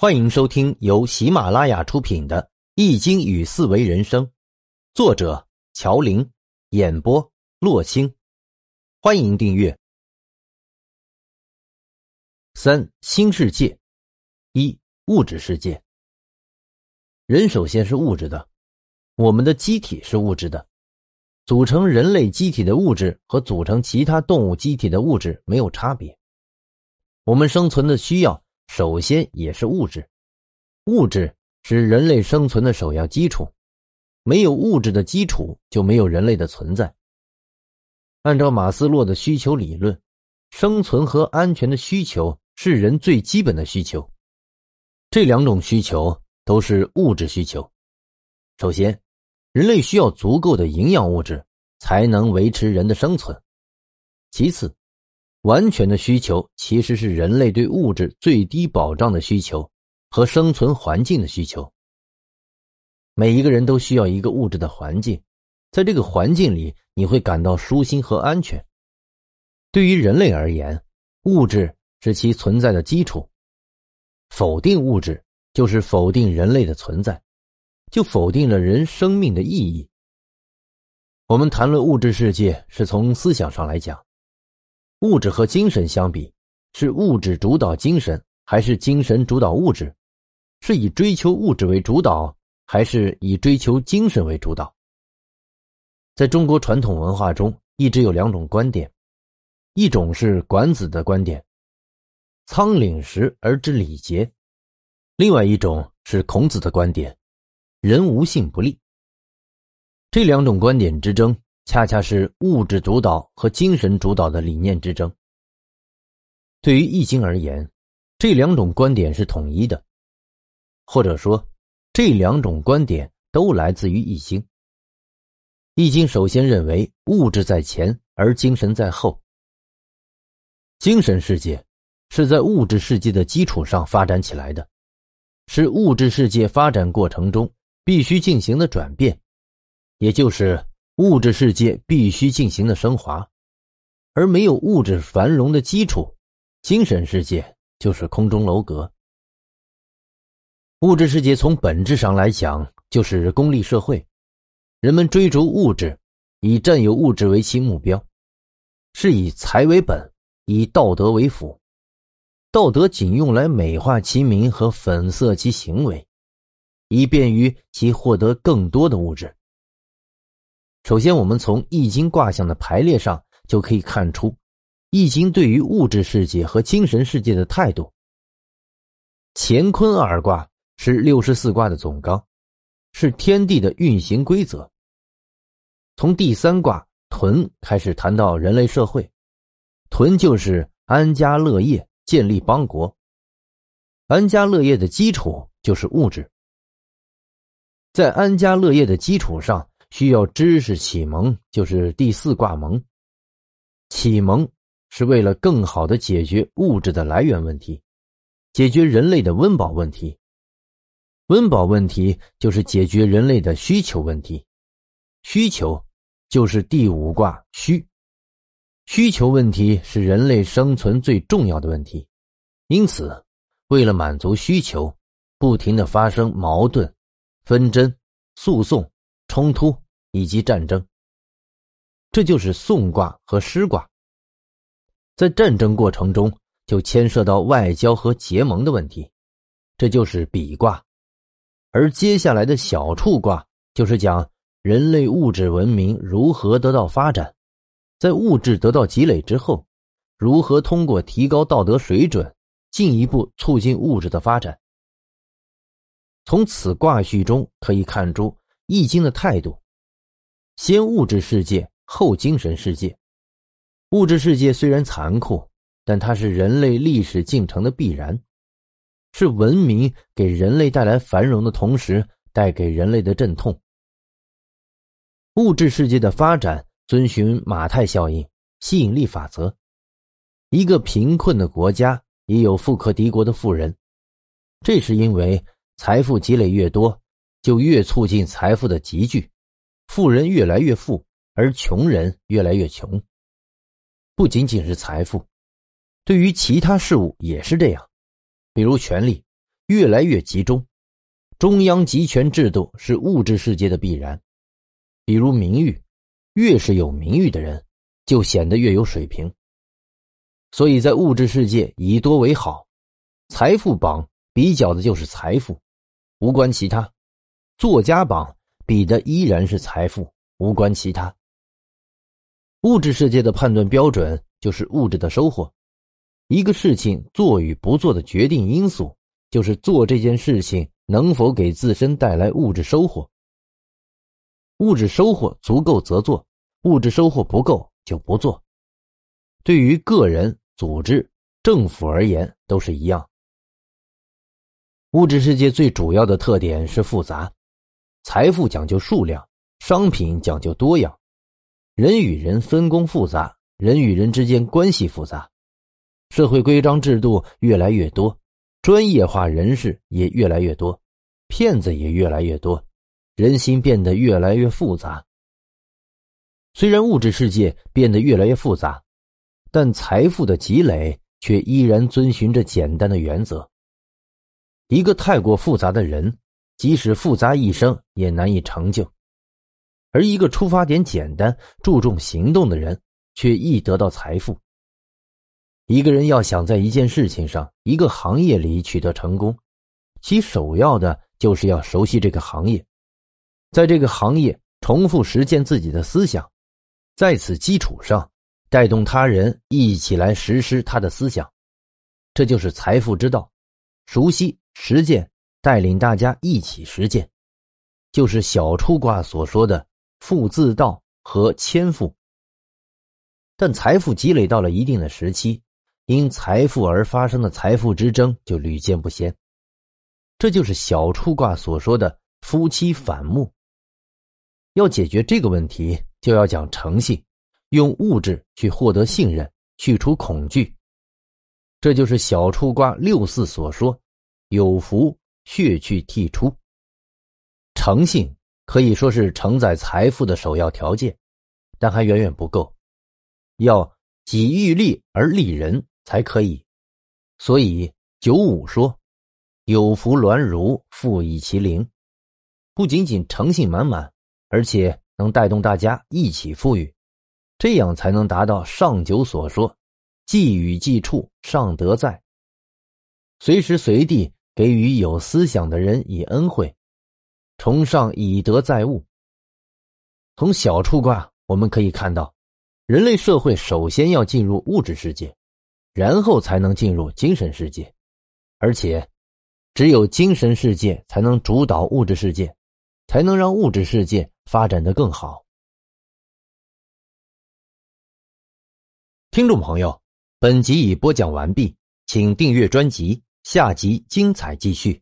欢迎收听由喜马拉雅出品的《易经与四维人生》，作者乔林，演播洛青。欢迎订阅。三新世界，一物质世界。人首先是物质的，我们的机体是物质的，组成人类机体的物质和组成其他动物机体的物质没有差别。我们生存的需要。首先也是物质，物质是人类生存的首要基础，没有物质的基础就没有人类的存在。按照马斯洛的需求理论，生存和安全的需求是人最基本的需求，这两种需求都是物质需求。首先，人类需要足够的营养物质才能维持人的生存，其次。完全的需求其实是人类对物质最低保障的需求和生存环境的需求。每一个人都需要一个物质的环境，在这个环境里你会感到舒心和安全。对于人类而言，物质是其存在的基础。否定物质就是否定人类的存在，就否定了人生命的意义。我们谈论物质世界，是从思想上来讲。物质和精神相比，是物质主导精神，还是精神主导物质？是以追求物质为主导，还是以追求精神为主导？在中国传统文化中，一直有两种观点：一种是管子的观点，“仓廪实而知礼节”；另外一种是孔子的观点，“人无信不立”。这两种观点之争。恰恰是物质主导和精神主导的理念之争。对于《易经》而言，这两种观点是统一的，或者说，这两种观点都来自于《易经》。《易经》首先认为物质在前，而精神在后。精神世界是在物质世界的基础上发展起来的，是物质世界发展过程中必须进行的转变，也就是。物质世界必须进行的升华，而没有物质繁荣的基础，精神世界就是空中楼阁。物质世界从本质上来讲就是功利社会，人们追逐物质，以占有物质为其目标，是以财为本，以道德为辅，道德仅用来美化其名和粉色其行为，以便于其获得更多的物质。首先，我们从易经卦象的排列上就可以看出，易经对于物质世界和精神世界的态度。乾坤二卦是六十四卦的总纲，是天地的运行规则。从第三卦屯开始谈到人类社会，屯就是安家乐业、建立邦国。安家乐业的基础就是物质，在安家乐业的基础上。需要知识启蒙，就是第四卦蒙。启蒙是为了更好的解决物质的来源问题，解决人类的温饱问题。温饱问题就是解决人类的需求问题，需求就是第五卦虚。需求问题是人类生存最重要的问题，因此，为了满足需求，不停的发生矛盾、纷争、诉讼。冲突以及战争，这就是讼卦和师卦。在战争过程中，就牵涉到外交和结盟的问题，这就是比卦。而接下来的小处卦，就是讲人类物质文明如何得到发展，在物质得到积累之后，如何通过提高道德水准，进一步促进物质的发展。从此卦序中可以看出。易经的态度：先物质世界，后精神世界。物质世界虽然残酷，但它是人类历史进程的必然，是文明给人类带来繁荣的同时带给人类的阵痛。物质世界的发展遵循马太效应、吸引力法则。一个贫困的国家也有富可敌国的富人，这是因为财富积累越多。就越促进财富的集聚，富人越来越富，而穷人越来越穷。不仅仅是财富，对于其他事物也是这样，比如权力，越来越集中，中央集权制度是物质世界的必然。比如名誉，越是有名誉的人，就显得越有水平。所以在物质世界以多为好，财富榜比较的就是财富，无关其他；作家榜比的依然是财富，无关其他。物质世界的判断标准就是物质的收获，一个事情做与不做的决定因素就是做这件事情能否给自身带来物质收获。物质收获足够则做，物质收获不够就不做。对于个人、组织、政府而言都是一样。物质世界最主要的特点是复杂，财富讲究数量，商品讲究多样。人与人分工复杂，人与人之间关系复杂，社会规章制度越来越多，专业化人士也越来越多，骗子也越来越多，人心变得越来越复杂。虽然物质世界变得越来越复杂，但财富的积累却依然遵循着简单的原则。一个太过复杂的人，即使复杂一生也难以成就。而一个出发点简单、注重行动的人，却易得到财富。一个人要想在一件事情上、一个行业里取得成功，其首要的就是要熟悉这个行业，在这个行业重复实践自己的思想，在此基础上带动他人一起来实施他的思想，这就是财富之道。熟悉实践，带领大家一起实践，就是小初卦所说的。富自道和谦富，但财富积累到了一定的时期，因财富而发生的财富之争就屡见不鲜。这就是小初卦所说的夫妻反目。要解决这个问题，就要讲诚信，用物质去获得信任，去除恐惧。这就是小初卦六四所说：“有福，血去剔出。”诚信。可以说是承载财富的首要条件，但还远远不够，要己欲立而立人才可以。所以九五说：“有福鸾如，富以其灵。”不仅仅诚信满满，而且能带动大家一起富裕，这样才能达到上九所说：“既与既处，尚德在。”随时随地给予有思想的人以恩惠。崇尚以德载物。从小处卦我们可以看到，人类社会首先要进入物质世界，然后才能进入精神世界，而且，只有精神世界才能主导物质世界，才能让物质世界发展的更好。听众朋友，本集已播讲完毕，请订阅专辑，下集精彩继续。